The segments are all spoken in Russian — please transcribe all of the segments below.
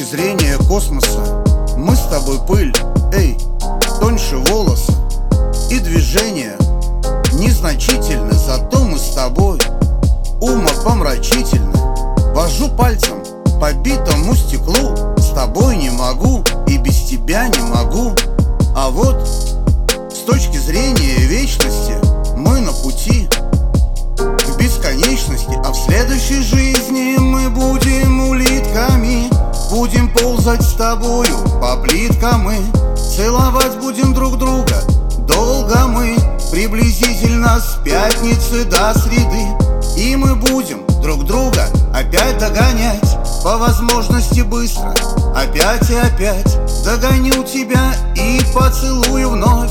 точки зрения космоса Мы с тобой пыль, эй, тоньше волоса И движение незначительно Зато мы с тобой умопомрачительно. Вожу пальцем по битому стеклу. С тобой не могу и без тебя не могу. А вот с точки зрения вечности Мы на пути к бесконечности. А в следующей жизни мы будем улитками Будем ползать с тобою по плиткам и Целовать будем друг друга Долго мы. Приблизительно с пятницы до среды. И мы будем возможности быстро. Опять и опять Догоню тебя и поцелую вновь.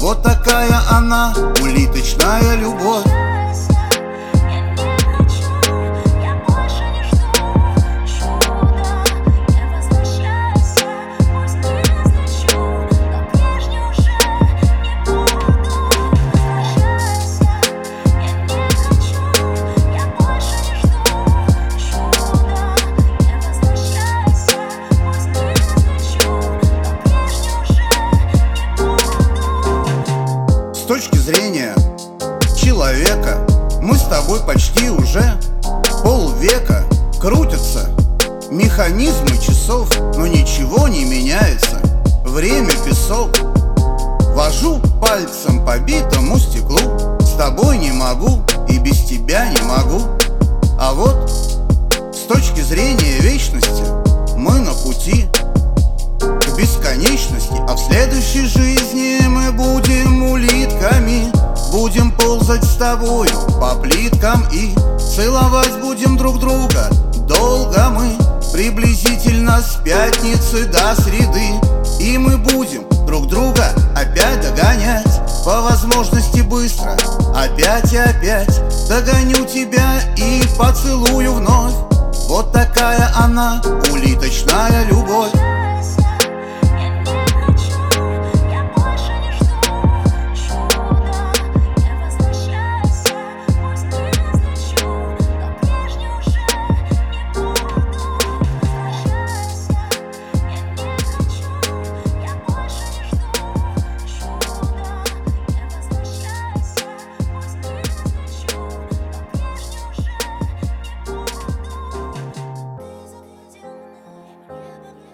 Вот такая она, улиточная С точки зрения человека Мы с тобой почти уже полвека Крутятся механизмы часов Но ничего не меняется. Время песок. Вожу пальцем по битому стеклу. С тобой не могу и без тебя не могу. А вот с точки зрения вечности Мы на пути к бесконечности А в следующей жизни тобою по плиткам И целовать будем друг друга. Долго мы Приблизительно с пятницы до среды. И мы будем друг друга опять догонять. По возможности быстро Опять и опять Догоню тебя и поцелую вновь. Вот такая она, улиточная любовь